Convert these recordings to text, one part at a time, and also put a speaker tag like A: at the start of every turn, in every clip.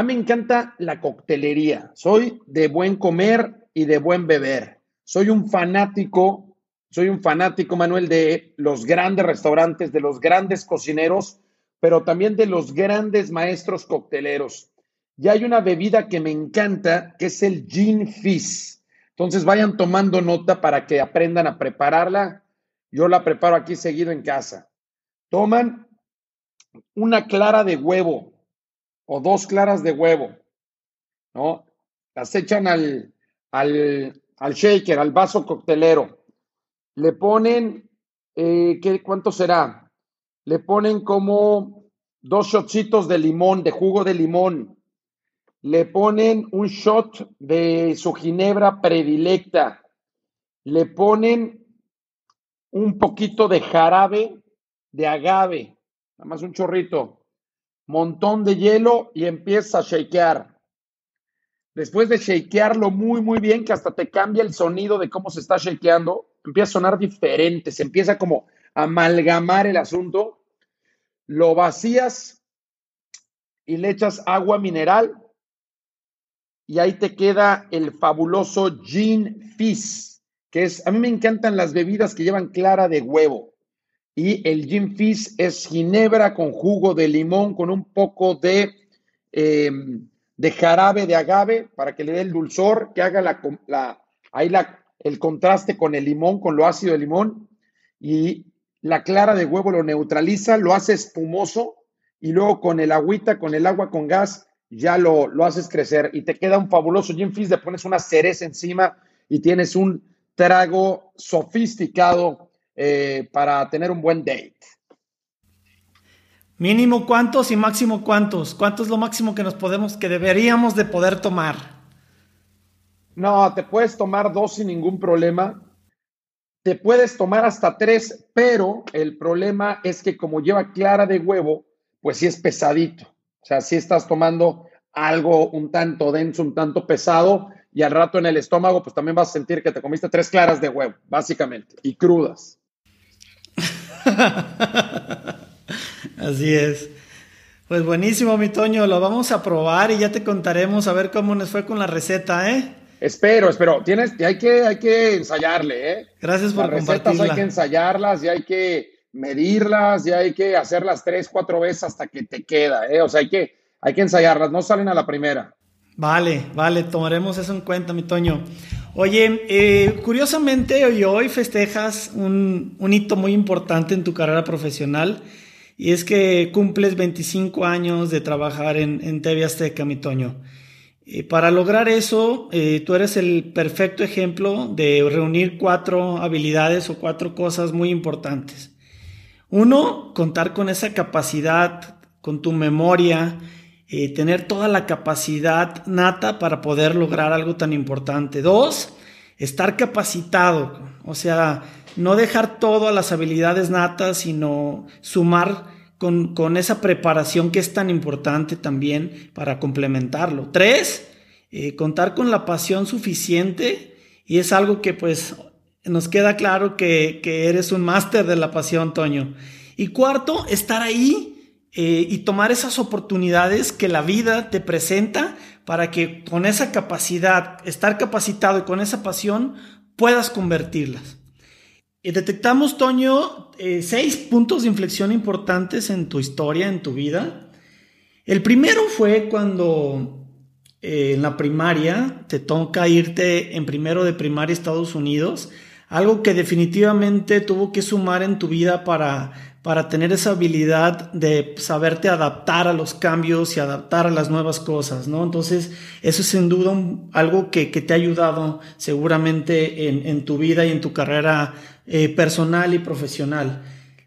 A: A mí me encanta la coctelería. Soy de buen comer y de buen beber. Soy un fanático, soy un fanático, Manuel, de los grandes restaurantes, de los grandes cocineros, pero también de los grandes maestros cocteleros. Y hay una bebida que me encanta, que es el gin fizz. Entonces vayan tomando nota para que aprendan a prepararla. Yo la preparo aquí seguido en casa. Toman una clara de huevo, o dos claras de huevo, ¿no? Las echan al, al, al shaker, al vaso coctelero. Le ponen, eh, ¿qué, ¿cuánto será? Le ponen como dos shotcitos de limón, de jugo de limón. Le ponen un shot de su ginebra predilecta. Le ponen un poquito de jarabe de agave, nada más un chorrito montón de hielo y empieza a shakear. Después de shakearlo muy, muy bien, que hasta te cambia el sonido de cómo se está shakeando, empieza a sonar diferente, se empieza como a amalgamar el asunto. Lo vacías y le echas agua mineral y ahí te queda el fabuloso Gin Fizz, que es, a mí me encantan las bebidas que llevan clara de huevo. Y el gin fizz es ginebra con jugo de limón, con un poco de, em, de jarabe de agave para que le dé el dulzor, que haga la, ahí la, el contraste con el limón, con lo ácido del limón. Y la clara de huevo lo neutraliza, lo hace espumoso y luego con el agüita, con el agua con gas, ya lo, lo haces crecer y te queda un fabuloso gin fizz, le pones una cereza encima y tienes un trago sofisticado eh, para tener un buen date?
B: Mínimo cuántos y máximo cuántos. ¿Cuánto es lo máximo que nos podemos, que deberíamos de poder tomar?
A: No, te puedes tomar dos sin ningún problema. Te puedes tomar hasta tres, pero el problema es que como lleva clara de huevo, pues sí es pesadito. O sea, si estás tomando algo un tanto denso, un tanto pesado, y al rato en el estómago, pues también vas a sentir que te comiste tres claras de huevo, básicamente, y crudas.
B: Así es. Pues buenísimo, mi Toño, lo vamos a probar y ya te contaremos a ver cómo nos fue con la receta, ¿eh?
A: Espero, espero. Tienes, hay que, hay que ensayarle, ¿eh?
B: Gracias por
A: Las recetas hay que ensayarlas y hay que medirlas y hay que hacerlas tres, cuatro veces hasta que te queda, ¿eh? O sea, hay que, hay que ensayarlas, no salen a la primera.
B: Vale, vale, tomaremos eso en cuenta, mi Toño. Oye, eh, curiosamente hoy, festejas un, hito muy importante en tu carrera profesional y es que cumples 25 años de trabajar en, en TV Azteca, mi Toño. Para lograr eso, eh, tú eres el perfecto ejemplo de reunir cuatro habilidades o cuatro cosas muy importantes. Uno, contar con esa capacidad, con tu memoria, eh, tener toda la capacidad nata para poder lograr algo tan importante. Dos, estar capacitado, o sea, no dejar todo a las habilidades natas, sino sumar con, con esa preparación que es tan importante también para complementarlo. Tres, eh, contar con la pasión suficiente y es algo que pues nos queda claro que, que eres un máster de la pasión, Toño. Y cuarto, estar ahí eh, y tomar esas oportunidades que la vida te presenta para que con esa capacidad, estar capacitado y con esa pasión, puedas convertirlas. Y detectamos, Toño, eh, seis puntos de inflexión importantes en tu historia, en tu vida. El primero fue cuando eh, en la primaria te toca irte en primero de primaria a Estados Unidos, algo que definitivamente tuvo que sumar en tu vida para, para tener esa habilidad de saberte adaptar a los cambios y adaptar a las nuevas cosas, ¿no? Entonces, eso es sin duda algo que, te ha ayudado seguramente en, tu vida y en tu carrera eh, personal y profesional.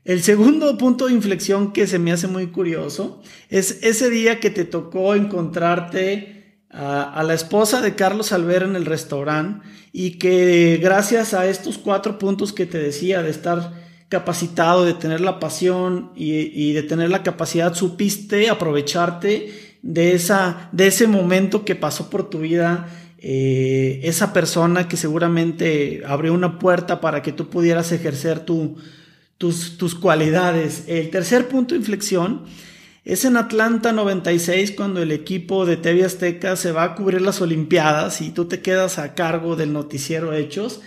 B: El segundo punto de inflexión que se me hace muy curioso es ese día que te tocó encontrarte a, la esposa de Carlos Alver en el restaurante y que gracias a estos cuatro puntos que te decía de estar capacitado, de tener la pasión y, de tener la capacidad, supiste aprovecharte de, esa, de ese momento que pasó por tu vida, eh, esa persona que seguramente abrió una puerta para que tú pudieras ejercer tu tus, cualidades. El tercer punto de inflexión es en Atlanta 96 cuando el equipo de TV Azteca se va a cubrir las Olimpiadas y tú te quedas a cargo del noticiero Hechos.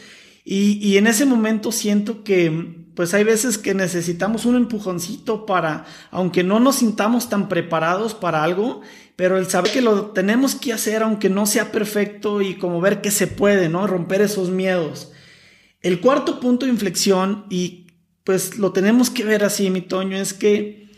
B: Y, y, en ese momento siento que pues hay veces que necesitamos un empujoncito para, aunque no nos sintamos tan preparados para algo, pero el saber que lo tenemos que hacer aunque no sea perfecto y como ver que se puede, ¿no? Romper esos miedos. El cuarto punto de inflexión y pues lo tenemos que ver así, mi Toño, es que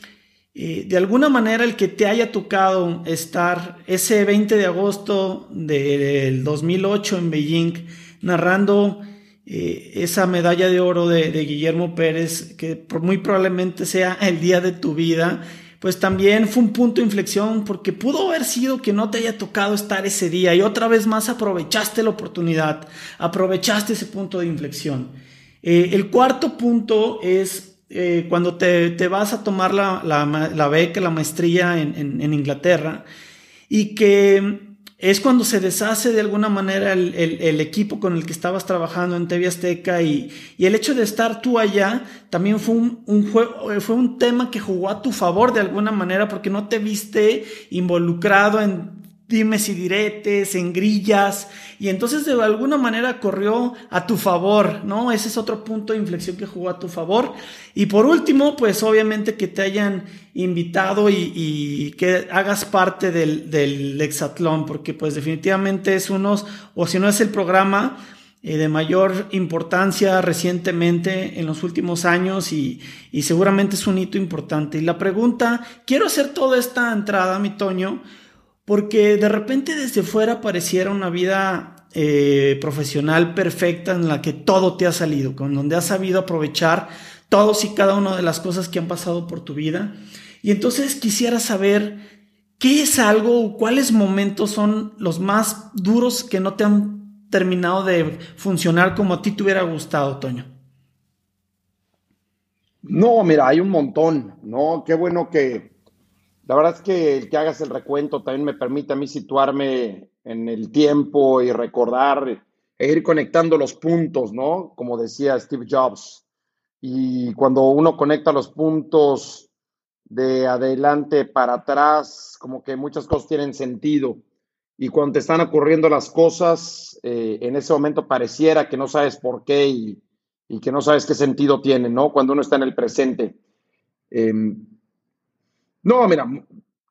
B: eh, de alguna manera el que te haya tocado estar ese 20 de agosto del 2008 en Beijing narrando eh, esa medalla de oro de, Guillermo Pérez, que muy probablemente sea el día de tu vida, pues también fue un punto de inflexión porque pudo haber sido que no te haya tocado estar ese día y otra vez más aprovechaste la oportunidad, aprovechaste ese punto de inflexión. Eh, el cuarto punto es eh, cuando te, vas a tomar la, la, beca, la maestría en, Inglaterra, y que es cuando se deshace de alguna manera el, equipo con el que estabas trabajando en TV Azteca y, el hecho de estar tú allá también fue un, fue un tema que jugó a tu favor de alguna manera porque no te viste involucrado en dimes y diretes, en grillas, y entonces de alguna manera corrió a tu favor, ¿no? Ese es otro punto de inflexión que jugó a tu favor. Y por último, pues obviamente que te hayan invitado y, que hagas parte del, del Exatlón, porque pues definitivamente es uno, o si no es el programa eh, de mayor importancia recientemente en los últimos años y, y seguramente es un hito importante. Y la pregunta, quiero hacer toda esta entrada, mi Toño, porque de repente desde fuera pareciera una vida eh, profesional perfecta en la que todo te ha salido, con donde has sabido aprovechar todos y cada una de las cosas que han pasado por tu vida. Y entonces quisiera saber qué es algo o cuáles momentos son los más duros que no te han terminado de funcionar como a ti te hubiera gustado, Toño.
A: No, mira, hay un montón, ¿no? Qué bueno que, la verdad es que el que hagas el recuento también me permite a mí situarme en el tiempo y recordar e ir conectando los puntos, ¿no? Como decía Steve Jobs. Y cuando uno conecta los puntos de adelante para atrás, como que muchas cosas tienen sentido. Y cuando te están ocurriendo las cosas, eh, en ese momento pareciera que no sabes por qué y, que no sabes qué sentido tiene, ¿no? Cuando uno está en el presente. Em, no, mira,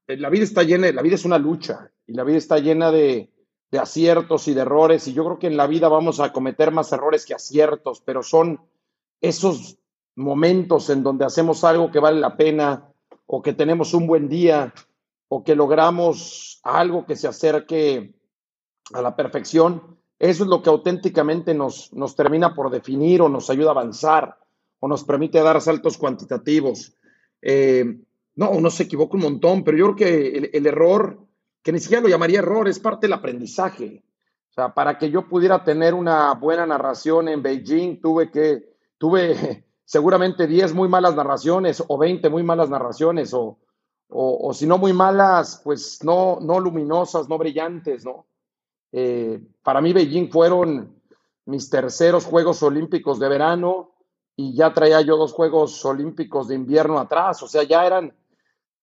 A: la vida está llena, la vida es una lucha y la vida está llena de, aciertos y de errores y yo creo que en la vida vamos a cometer más errores que aciertos, pero son esos momentos en donde hacemos algo que vale la pena o que tenemos un buen día o que logramos algo que se acerque a la perfección, eso es lo que auténticamente nos, nos termina por definir o nos ayuda a avanzar o nos permite dar saltos cuantitativos. Eh, no, uno se equivoca un montón, pero yo creo que el, error, que ni siquiera lo llamaría error, es parte del aprendizaje. O sea, para que yo pudiera tener una buena narración en Beijing, tuve que, tuve seguramente 10 muy malas narraciones o 20 muy malas narraciones o, o, si no muy malas, pues no, no luminosas, no brillantes, ¿no? Eh, para mí Beijing fueron mis terceros Juegos Olímpicos de verano y ya traía yo dos Juegos Olímpicos de invierno atrás, o sea, ya eran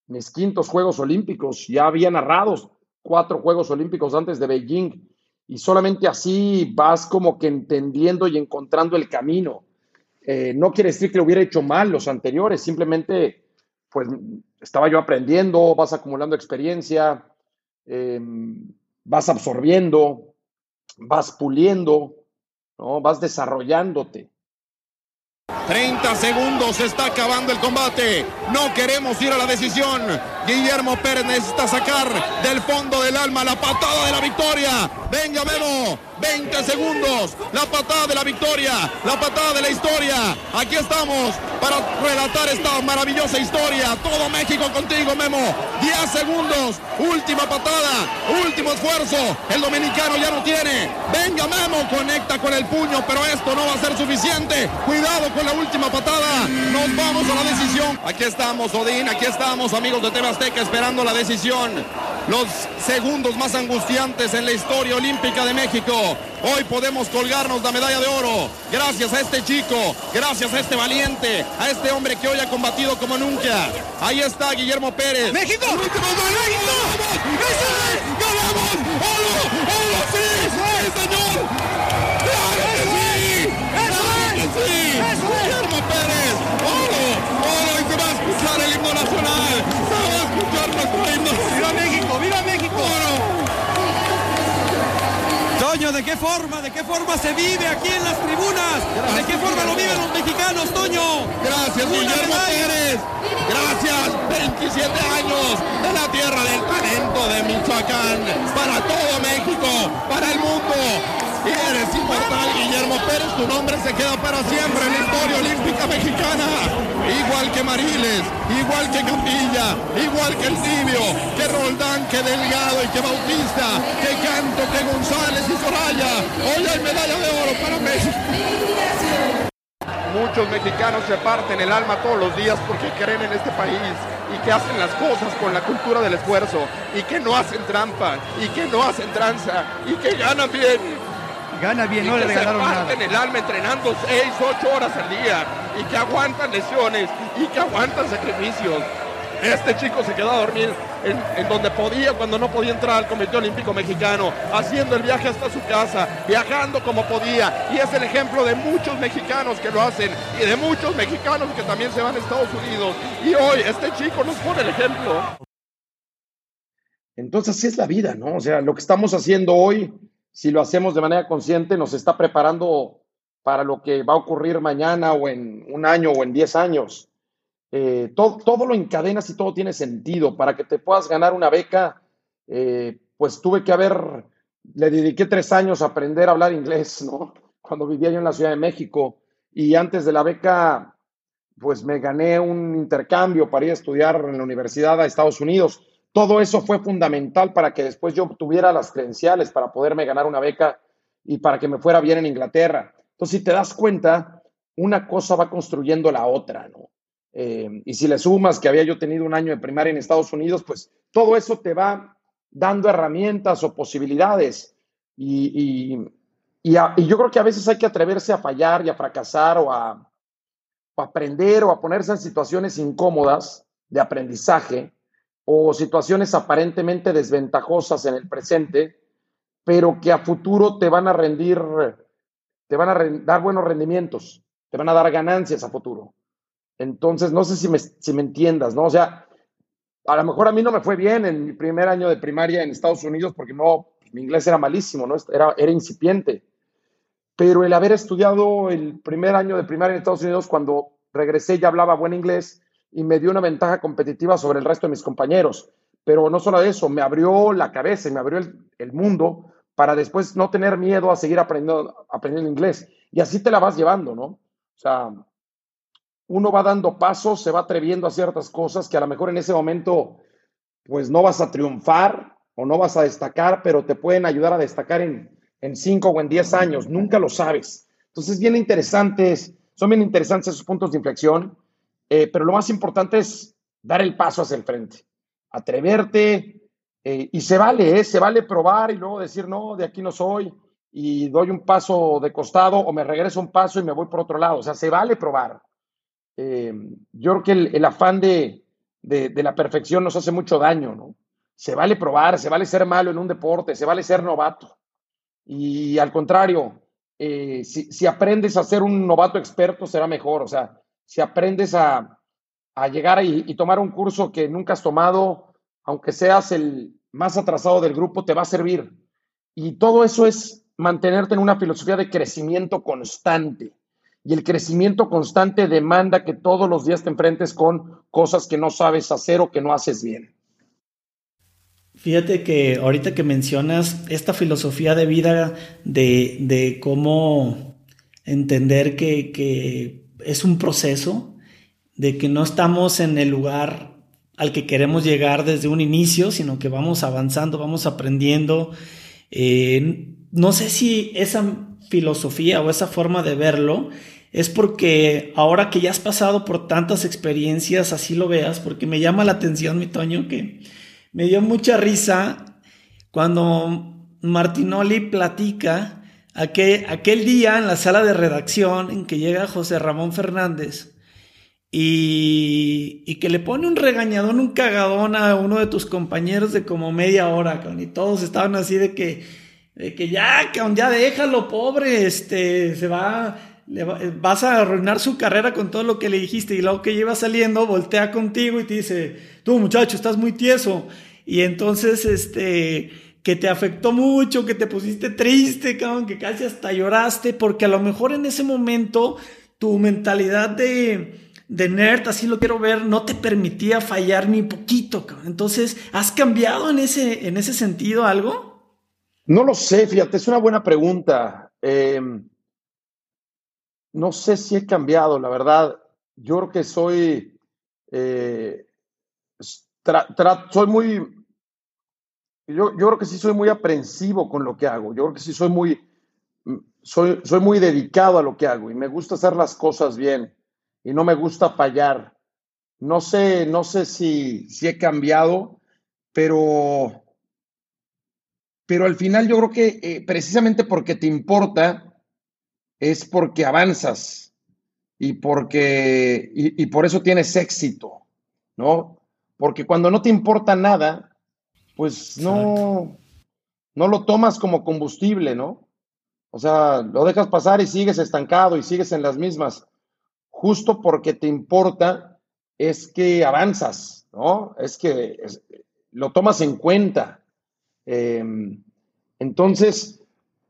A: mis quintos Juegos Olímpicos. Ya había narrados cuatro Juegos Olímpicos antes de Beijing y solamente así vas como que entendiendo y encontrando el camino. Eh, no quiere decir que lo hubiera hecho mal los anteriores, simplemente pues estaba yo aprendiendo, vas acumulando experiencia, em, vas absorbiendo, vas puliendo, ¿no? vas desarrollándote.
C: 30 segundos, se está acabando el combate. No queremos ir a la decisión. Guillermo Pérez necesita sacar del fondo del alma la patada de la victoria. Venga, Memo. 20 segundos. La patada de la victoria. La patada de la historia. Aquí estamos para relatar esta maravillosa historia. Todo México contigo, Memo. 10 segundos. Última patada. Último esfuerzo. El dominicano ya no tiene. Venga, Memo. Conecta con el puño, pero esto no va a ser suficiente. Cuidado con la última patada. Nos vamos a la decisión. Aquí estamos, Odín. Aquí estamos, amigos de TV Azteca, esperando la decisión. Los segundos más angustiantes en la historia olímpica de México. Hoy podemos colgarnos la medalla de oro. Gracias a este chico, gracias a este valiente, a este hombre que hoy ha combatido como nunca. Ahí está Guillermo Pérez.
D: ¡México! ¡México! ¡Eso es! Toño, ¿de qué forma, de qué forma se vive aquí en las tribunas? ¿De qué forma lo viven los mexicanos, Toño?
C: Gracias, Guillermo Pérez. Gracias, 27 años de la tierra del talento de Michoacán. Para todo México, para el mundo. Y eres inmortal, Guillermo Pérez. Tu nombre se queda para siempre en la historia olímpica mexicana. Igual que Mariles, igual que Campilla, igual que el Tibio, que Roldán, que Delgado y que Bautista, que Canto, que González y Soraya. Hoy hay medalla de oro para México. Muchos mexicanos se parten el alma todos los días porque creen en este país y que hacen las cosas con la cultura del esfuerzo y que no hacen trampa y que no hacen tranza y que ganan bien.
D: Gana bien,
C: y
D: no
C: que
D: le
C: se
D: regalaron
C: parten
D: nada.
C: el alma entrenando 6, 8 horas al día y que aguantan lesiones y que aguantan sacrificios. Este chico se quedó a dormir en, donde podía, cuando no podía entrar al Comité Olímpico Mexicano, haciendo el viaje hasta su casa, viajando como podía. Y es el ejemplo de muchos mexicanos que lo hacen y de muchos mexicanos que también se van a Estados Unidos. Y hoy este chico nos pone el ejemplo.
A: Entonces, así es la vida, ¿no? O sea, lo que estamos haciendo hoy, si lo hacemos de manera consciente, nos está preparando para lo que va a ocurrir mañana o en un año o en 10 años. Eh, todo, todo lo encadenas y todo tiene sentido. Para que te puedas ganar una beca, eh, pues tuve que haber, le dediqué tres años a aprender a hablar inglés, ¿no? Cuando vivía yo en la Ciudad de México. Y antes de la beca, pues me gané un intercambio para ir a estudiar en la universidad a Estados Unidos. Todo eso fue fundamental para que después yo obtuviera las credenciales para poderme ganar una beca y para que me fuera bien en Inglaterra. Si te das cuenta, una cosa va construyendo la otra, ¿no? Eh, y si le sumas que había yo tenido un año de primaria en Estados Unidos, pues todo eso te va dando herramientas o posibilidades. Y, y, yo creo que a veces hay que atreverse a fallar y a fracasar o a aprender o a ponerse en situaciones incómodas de aprendizaje o situaciones aparentemente desventajosas en el presente, pero que a futuro te van a rendir, te van a dar buenos rendimientos, te van a dar ganancias a futuro. Entonces, no sé si me, si me entiendas, ¿no? O sea, a lo mejor a mí no me fue bien en mi primer año de primaria en Estados Unidos porque no, mi inglés era malísimo, ¿no? Era, era incipiente. Pero el haber estudiado el primer año de primaria en Estados Unidos, cuando regresé ya hablaba buen inglés y me dio una ventaja competitiva sobre el resto de mis compañeros. Pero no solo eso, me abrió la cabeza y me abrió el, el mundo para después no tener miedo a seguir aprendiendo, aprendiendo inglés. Y así te la vas llevando, ¿no? O sea, uno va dando pasos, se va atreviendo a ciertas cosas que a lo mejor en ese momento pues no vas a triunfar o no vas a destacar, pero te pueden ayudar a destacar en, en cinco o en diez años, nunca lo sabes. Entonces, bien interesantes, son bien interesantes esos puntos de inflexión, eh, pero lo más importante es dar el paso hacia el frente, atreverte, eh, y se vale, ¿eh? se vale probar y luego decir, no, de aquí no soy, y doy un paso de costado o me regreso un paso y me voy por otro lado, o sea, se vale probar. Eh, yo creo que el, afán de, de, la perfección nos hace mucho daño, ¿no? Se vale probar, se vale ser malo en un deporte, se vale ser novato. Y al contrario, eh, si, si, aprendes a ser un novato experto, será mejor. O sea, si aprendes a, a llegar y tomar un curso que nunca has tomado, aunque seas el más atrasado del grupo, te va a servir. Y todo eso es mantenerte en una filosofía de crecimiento constante. Y el crecimiento constante demanda que todos los días te enfrentes con cosas que no sabes hacer o que no haces bien.
B: Fíjate que ahorita que mencionas esta filosofía de vida de, de cómo entender que, que, es un proceso, de que no estamos en el lugar al que queremos llegar desde un inicio, sino que vamos avanzando, vamos aprendiendo. Eh, no sé si esa filosofía o esa forma de verlo es porque ahora que ya has pasado por tantas experiencias, así lo veas, porque me llama la atención, mi Toño, que me dio mucha risa cuando Martinoli platica aquel, aquel día en la sala de redacción en que llega José Ramón Fernández y, y, que le pone un regañadón, un cagadón a uno de tus compañeros de como media hora, y todos estaban así de que, de que ya, ya déjalo, pobre, este, se va, vas a arruinar su carrera con todo lo que le dijiste y luego que lleva saliendo voltea contigo y te dice, tú muchacho, estás muy tieso. Y entonces, este, que te afectó mucho, que te pusiste triste, cabrón, que casi hasta lloraste, porque a lo mejor en ese momento tu mentalidad de, de nerd, así lo quiero ver, no te permitía fallar ni poquito. Entonces, ¿has cambiado en ese, en ese sentido algo?
A: No lo sé, fíjate, es una buena pregunta. Eh, no sé si he cambiado, la verdad. Yo creo que soy, eh, soy muy, yo, yo, creo que sí soy muy aprensivo con lo que hago. Yo creo que sí soy muy, soy, soy muy dedicado a lo que hago y me gusta hacer las cosas bien y no me gusta fallar. No sé, no sé si, si he cambiado, pero, pero al final yo creo que eh, precisamente porque te importa, es porque avanzas y porque y, por eso tienes éxito, ¿no? Porque cuando no te importa nada, pues no, no lo tomas como combustible, ¿no? O sea, lo dejas pasar y sigues estancado y sigues en las mismas. Justo porque te importa es que avanzas, ¿no? Es que lo tomas en cuenta. Em, entonces,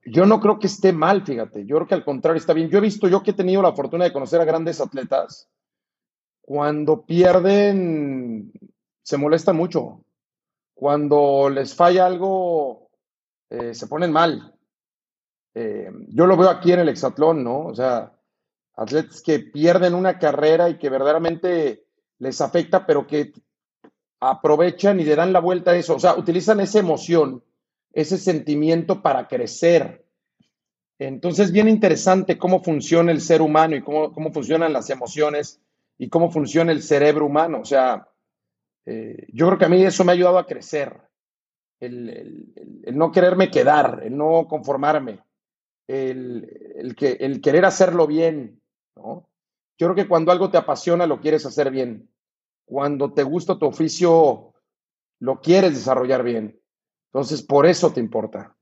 A: yo no creo que esté mal, fíjate. Yo creo que al contrario está bien. Yo he visto, yo que he tenido la fortuna de conocer a grandes atletas, cuando pierden, se molestan mucho. Cuando les falla algo, eh, se ponen mal. Eh, yo lo veo aquí en el hexatlón, ¿no? O sea, atletas que pierden una carrera y que verdaderamente les afecta, pero que aprovechan y le dan la vuelta a eso. O sea, utilizan esa emoción ese sentimiento para crecer. Entonces, bien interesante cómo funciona el ser humano y cómo, cómo funcionan las emociones y cómo funciona el cerebro humano. O sea, eh, yo creo que a mí eso me ha ayudado a crecer. El, no quererme quedar, el no conformarme, el, que, el querer hacerlo bien. ¿No? Yo creo que cuando algo te apasiona, lo quieres hacer bien. Cuando te gusta tu oficio, lo quieres desarrollar bien. Entonces, por eso te importa.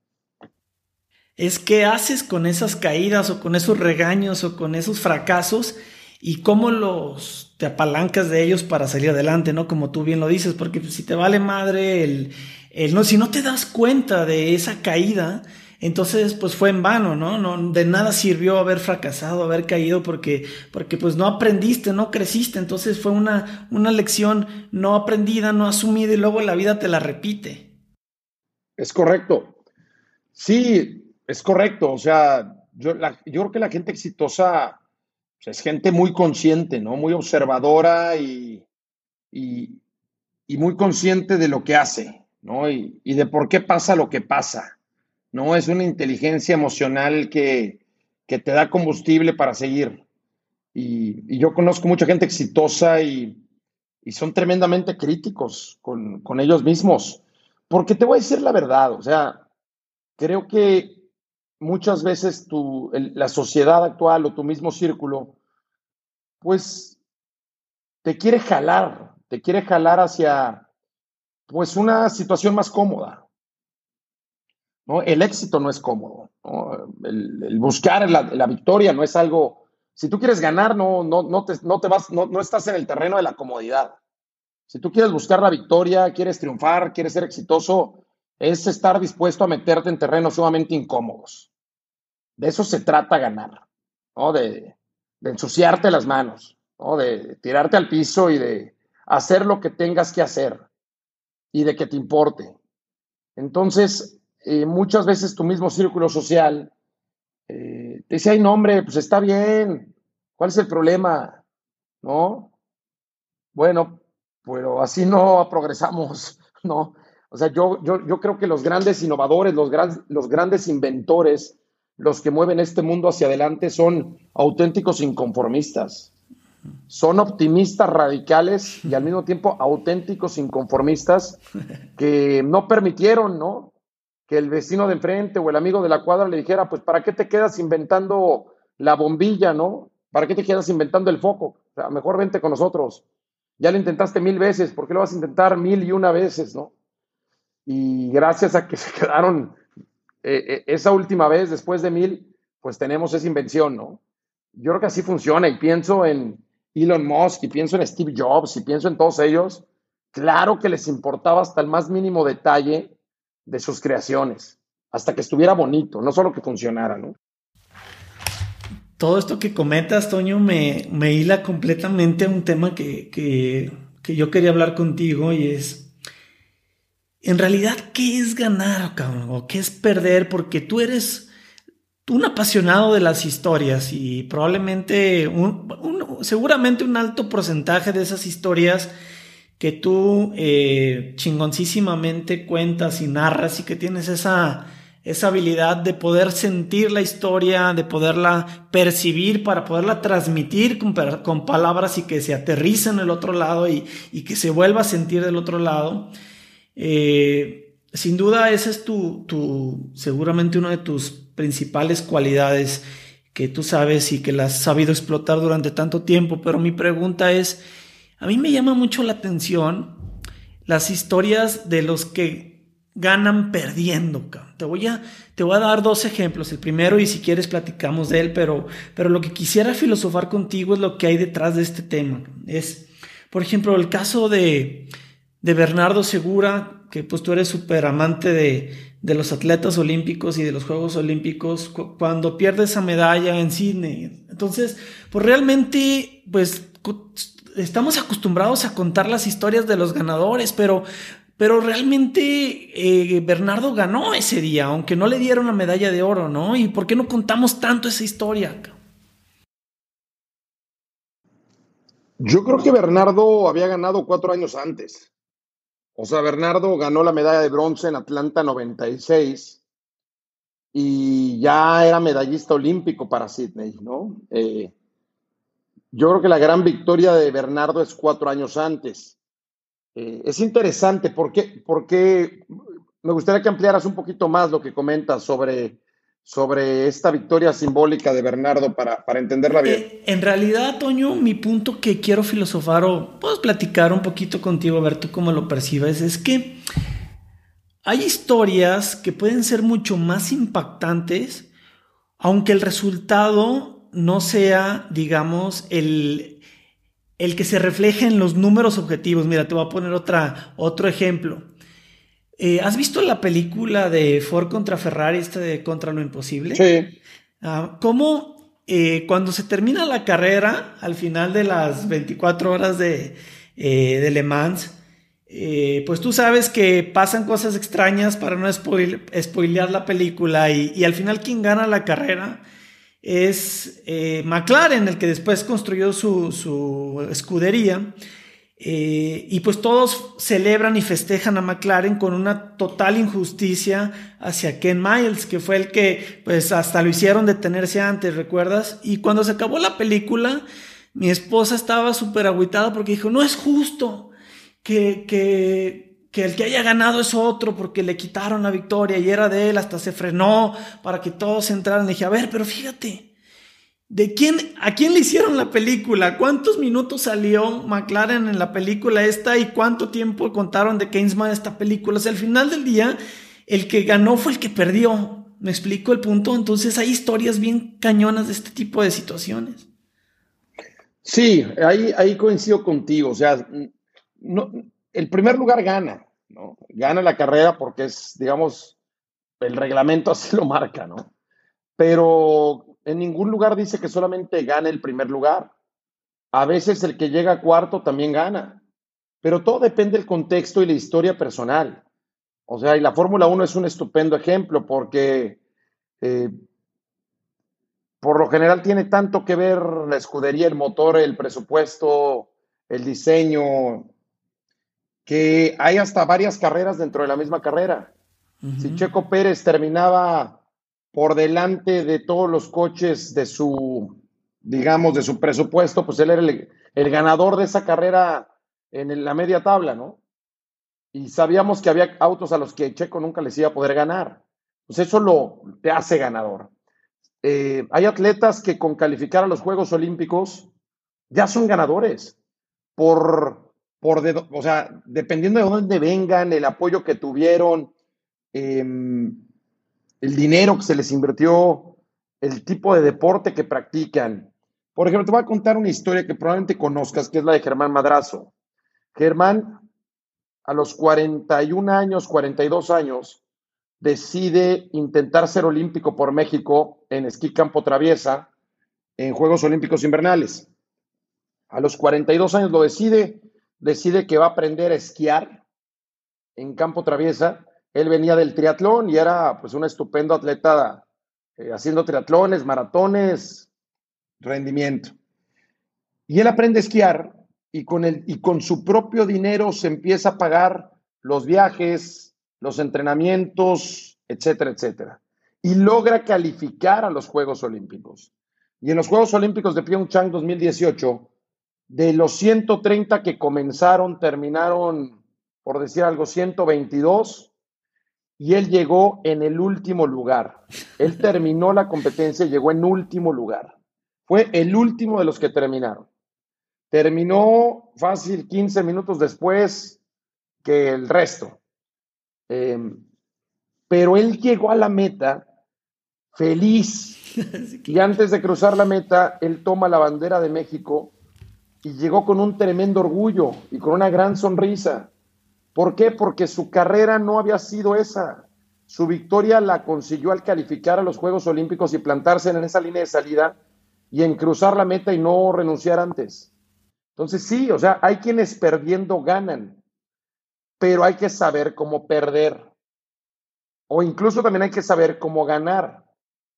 B: Es qué haces con esas caídas o con esos regaños o con esos fracasos y cómo los te apalancas de ellos para salir adelante, ¿no? Como tú bien lo dices, porque si te vale madre el, el no, si no te das cuenta de esa caída, entonces pues fue en vano, ¿no? de nada sirvió haber fracasado, haber caído porque, porque pues no aprendiste, no creciste, entonces fue una, una lección no aprendida, no asumida y luego la vida te la repite.
A: Es correcto. Sí, es correcto. O sea, yo, creo que la gente exitosa pues, es gente muy consciente, ¿no? Muy observadora y, y, muy consciente de lo que hace, ¿no? Y, de por qué pasa lo que pasa, ¿no? Es una inteligencia emocional que, te da combustible para seguir. Y, yo conozco mucha gente exitosa y, son tremendamente críticos con, con ellos mismos. Porque te voy a decir la verdad, o sea, creo que muchas veces tu, la sociedad actual o tu mismo círculo, pues te quiere jalar, te quiere jalar hacia pues una situación más cómoda. El éxito no es cómodo. El, buscar la, la, victoria no es algo Si tú quieres ganar, no, no, no, te, no te vas, no, no estás en el terreno de la comodidad. Si tú quieres buscar la victoria, quieres triunfar, quieres ser exitoso, es estar dispuesto a meterte en terrenos sumamente incómodos. De eso se trata ganar, ¿no? De, de ensuciarte las manos, ¿no? De tirarte al piso y de hacer lo que tengas que hacer y de que te importe. Entonces, eh, muchas veces tu mismo círculo social eh, te dice, ay, no, hombre, pues está bien, ¿cuál es el problema? ¿No? Bueno, pero así no progresamos, ¿no? O sea, yo, yo, yo creo que los grandes innovadores, los, gran, los grandes inventores, los que mueven este mundo hacia adelante son auténticos inconformistas. Son optimistas radicales y al mismo tiempo auténticos inconformistas que no permitieron, ¿no? Que el vecino de enfrente o el amigo de la cuadra le dijera, pues, ¿para qué te quedas inventando la bombilla, ¿no? ¿Para qué te quedas inventando el foco? O sea, mejor vente con nosotros. Ya lo intentaste mil veces, ¿por qué lo vas a intentar mil y una veces, no? Y gracias a que se quedaron eh, eh, esa última vez, después de mil, pues tenemos esa invención, ¿no? Yo creo que así funciona y pienso en Elon Musk y pienso en Steve Jobs y pienso en todos ellos. Claro que les importaba hasta el más mínimo detalle de sus creaciones, hasta que estuviera bonito, no solo que funcionara, ¿no?
B: Todo esto que comentas, Toño, me, me hila completamente a un tema que, que, que yo quería hablar contigo y es en realidad, ¿qué es ganar, cabrón? ¿O qué es perder? Porque tú eres un apasionado de las historias y probablemente, un, seguramente un alto porcentaje de esas historias que tú eh, chingoncísimamente cuentas y narras y que tienes esa, esa habilidad de poder sentir la historia, de poderla percibir para poderla transmitir con, con palabras y que se aterriza en el otro lado y, y que se vuelva a sentir del otro lado. Eh, sin duda, esa es tu, tu, seguramente una de tus principales cualidades que tú sabes y que la has sabido explotar durante tanto tiempo. Pero mi pregunta es, a mí me llama mucho la atención las historias de los que ganan perdiendo. Te voy a, te voy a dar dos ejemplos. El primero, y si quieres platicamos de él, pero, pero lo que quisiera filosofar contigo es lo que hay detrás de este tema. Es, por ejemplo, el caso de, de Bernardo Segura, que pues tú eres súper amante de, de, los atletas olímpicos y de los Juegos Olímpicos, cuando pierde esa medalla en Sydney. Entonces, pues realmente, pues estamos acostumbrados a contar las historias de los ganadores, pero, pero realmente eh, Bernardo ganó ese día, aunque no le dieron la medalla de oro, ¿no? ¿Y por qué no contamos tanto esa historia?
A: Yo creo que Bernardo había ganado cuatro años antes. O sea, Bernardo ganó la medalla de bronce en Atlanta 96 y ya era medallista olímpico para Sydney, ¿no? Eh, yo creo que la gran victoria de Bernardo es cuatro años antes. Eh, es interesante porque, porque me gustaría que ampliaras un poquito más lo que comentas sobre sobre esta victoria simbólica de Bernardo para, para entenderla bien.
B: Eh, en realidad, Toño, mi punto que quiero filosofar o puedo platicar un poquito contigo, a ver tú cómo lo percibes, es que hay historias que pueden ser mucho más impactantes, aunque el resultado no sea, digamos, el, el que se refleje en los números objetivos. Mira, te voy a poner otra, otro ejemplo. Eh, ¿Has visto la película de Ford contra Ferrari, esta de Contra lo Imposible?
A: Sí.
B: Ah, ¿Cómo eh, cuando se termina la carrera, al final de las 24 horas de, eh, de Le Mans, pues tú sabes que pasan cosas extrañas para no spoilear la película y, y, al final quien gana la carrera es McLaren, el que después construyó su, su escudería. Eh, y pues todos celebran y festejan a McLaren con una total injusticia hacia Ken Miles, que fue el que pues hasta lo hicieron detenerse antes, ¿recuerdas? Y cuando se acabó la película, mi esposa estaba súper agüitada porque dijo, no es justo que, que, que el que haya ganado es otro porque le quitaron la victoria y era de él, hasta se frenó para que todos entraran. Le dije, a ver, pero fíjate, ¿De quién, a quién le hicieron la película? ¿Cuántos minutos salió McLaren en la película esta y cuánto tiempo contaron de Keynesman esta película? O sea, al final del día, el que ganó fue el que perdió. ¿Me explico el punto? Entonces hay historias bien cañonas de este tipo de situaciones.
A: Sí, ahí, ahí coincido contigo. O sea, no, el primer lugar gana, ¿no? Gana la carrera porque es, digamos, el reglamento así lo marca, ¿no? Pero en ningún lugar dice que solamente gane el primer lugar. A veces el que llega cuarto también gana. Pero todo depende del contexto y la historia personal. O sea, y la Fórmula 1 es un estupendo ejemplo porque eh, por lo general tiene tanto que ver la escudería, el motor, el presupuesto, el diseño, que hay hasta varias carreras dentro de la misma carrera. Si Checo Pérez terminaba por delante de todos los coches de su, digamos, de su presupuesto, pues él era el, ganador de esa carrera en la media tabla, ¿no? Y sabíamos que había autos a los que Checo nunca les iba a poder ganar. Pues eso lo te hace ganador. Eh, hay atletas que con calificar a los Juegos Olímpicos ya son ganadores por, por o sea, dependiendo de dónde vengan, el apoyo que tuvieron, em, el dinero que se les invirtió, el tipo de deporte que practican. Por ejemplo, te voy a contar una historia que probablemente conozcas, que es la de Germán Madrazo. Germán, a los 41 años, 42 años, decide intentar ser olímpico por México en esquí campo traviesa en Juegos Olímpicos Invernales. A los 42 años lo decide, decide que va a aprender a esquiar en campo traviesa él venía del triatlón y era pues un estupendo atleta eh, haciendo triatlones, maratones, rendimiento. Y él aprende a esquiar y con, el, y con su propio dinero se empieza a pagar los viajes, los entrenamientos, etcétera, etcétera. Y logra calificar a los Juegos Olímpicos. Y en los Juegos Olímpicos de Pyeongchang 2018, de los 130 que comenzaron, terminaron, por decir algo, 122 y él llegó en el último lugar. Él terminó la competencia y llegó en último lugar. Fue el último de los que terminaron. Terminó fácil 15 minutos después que el resto. Em, pero él llegó a la meta feliz. Y antes de cruzar la meta, él toma la bandera de México y llegó con un tremendo orgullo y con una gran sonrisa. ¿Por qué? Porque su carrera no había sido esa. Su victoria la consiguió al calificar a los Juegos Olímpicos y plantarse en esa línea de salida y en cruzar la meta y no renunciar antes. Entonces sí, o sea, hay quienes perdiendo ganan, pero hay que saber cómo perder. O incluso también hay que saber cómo ganar.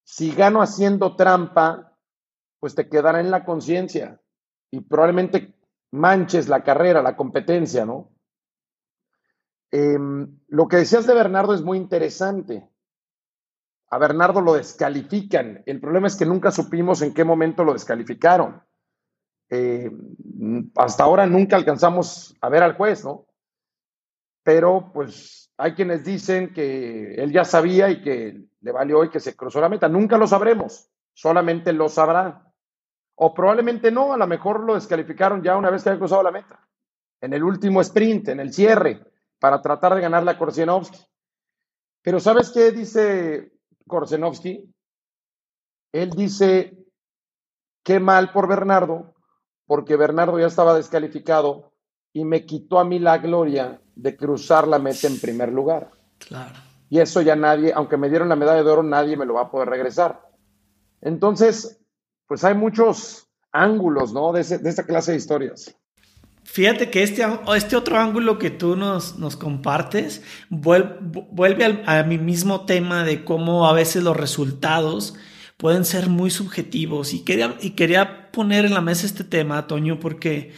A: Si gano haciendo trampa, pues te quedará en la conciencia y probablemente manches la carrera, la competencia, ¿no? Em, lo que decías de Bernardo es muy interesante. A Bernardo lo descalifican. El problema es que nunca supimos en qué momento lo descalificaron. Eh, hasta ahora nunca alcanzamos a ver al juez, ¿no? Pero pues hay quienes dicen que él ya sabía y que le valió y que se cruzó la meta. Nunca lo sabremos, solamente lo sabrá. O probablemente no, a lo mejor lo descalificaron ya una vez que había cruzado la meta. En el último sprint, en el cierre para tratar de ganarle a Korsenovsky. Pero ¿sabes qué dice Korsenovsky? Él dice, qué mal por Bernardo, porque Bernardo ya estaba descalificado y me quitó a mí la gloria de cruzar la meta en primer lugar. Claro. Y eso ya nadie, aunque me dieron la medalla de oro, nadie me lo va a poder regresar. Entonces, pues hay muchos ángulos, ¿no? De, de esta clase de historias.
B: Fíjate que este, este otro ángulo que tú nos, nos compartes vuelve, a mi mismo tema de cómo a veces los resultados pueden ser muy subjetivos. Y quería, y quería poner en la mesa este tema, Toño, porque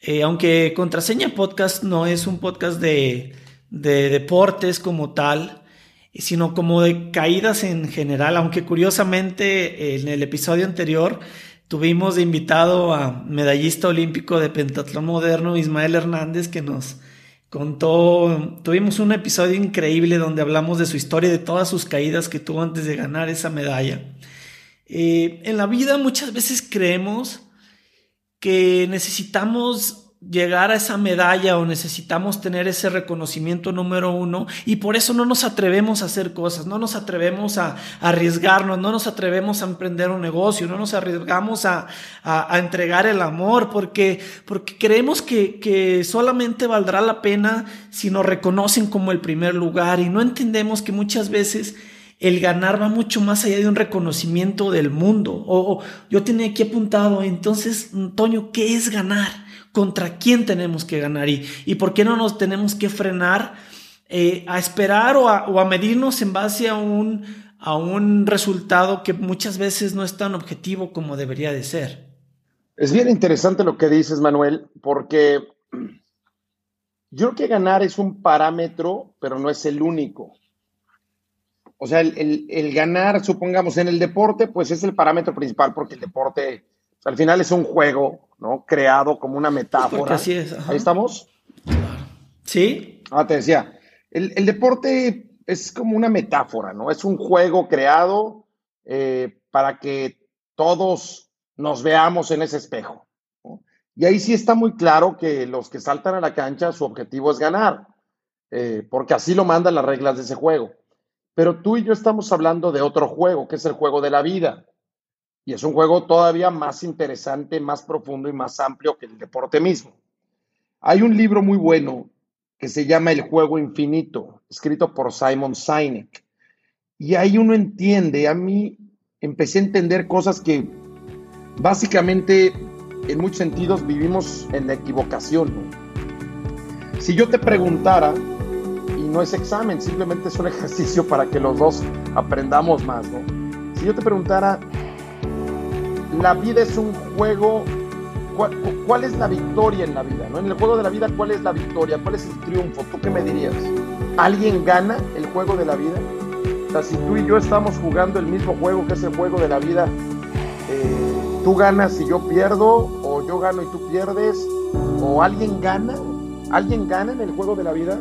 B: eh, aunque Contraseña Podcast no es un podcast de, de deportes como tal, sino como de caídas en general, aunque curiosamente en el episodio anterior Tuvimos de invitado a medallista olímpico de pentatlón moderno Ismael Hernández que nos contó, tuvimos un episodio increíble donde hablamos de su historia, de todas sus caídas que tuvo antes de ganar esa medalla. Eh, en la vida muchas veces creemos que necesitamos llegar a esa medalla o necesitamos tener ese reconocimiento número uno y por eso no nos atrevemos a hacer cosas, no nos atrevemos a, arriesgarnos, no nos atrevemos a emprender un negocio, no nos arriesgamos a, entregar el amor porque, porque creemos que, que solamente valdrá la pena si nos reconocen como el primer lugar y no entendemos que muchas veces el ganar va mucho más allá de un reconocimiento del mundo. O, yo tenía aquí apuntado, entonces, Antonio, ¿qué es ganar? Contra quién tenemos que ganar y, y por qué no nos tenemos que frenar eh, a esperar o a, medirnos en base a un, a un resultado que muchas veces no es tan objetivo como debería de ser.
A: Es bien interesante lo que dices, Manuel, porque yo creo que ganar es un parámetro, pero no es el único. O sea, el, el, ganar, supongamos, en el deporte, pues es el parámetro principal, porque el deporte al final es un juego, ¿no? Creado como una metáfora.
B: así es.
A: Ahí estamos.
B: Sí.
A: Ah, te decía, el, deporte es como una metáfora, ¿no? Es un juego creado eh, para que todos nos veamos en ese espejo. Y ahí sí está muy claro que los que saltan a la cancha, su objetivo es ganar, eh, porque así lo mandan las reglas de ese juego. Pero tú y yo estamos hablando de otro juego, que es el juego de la vida. Y es un juego todavía más interesante, más profundo y más amplio que el deporte mismo. Hay un libro muy bueno que se llama El juego infinito, escrito por Simon Sinek. Y ahí uno entiende, a mí empecé a entender cosas que básicamente en muchos sentidos vivimos en la equivocación. Si yo te preguntara, y no es examen, simplemente es un ejercicio para que los dos aprendamos más, ¿no? Si yo te preguntara, la vida es un juego. ¿Cuál, es la victoria en la vida? ¿no? En el juego de la vida, ¿cuál es la victoria? ¿Cuál es el triunfo? ¿Tú qué me dirías? ¿Alguien gana el juego de la vida? O sea, si tú y yo estamos jugando el mismo juego que es el juego de la vida, eh, tú ganas y yo pierdo, o yo gano y tú pierdes, o alguien gana, ¿alguien gana en el juego de la vida?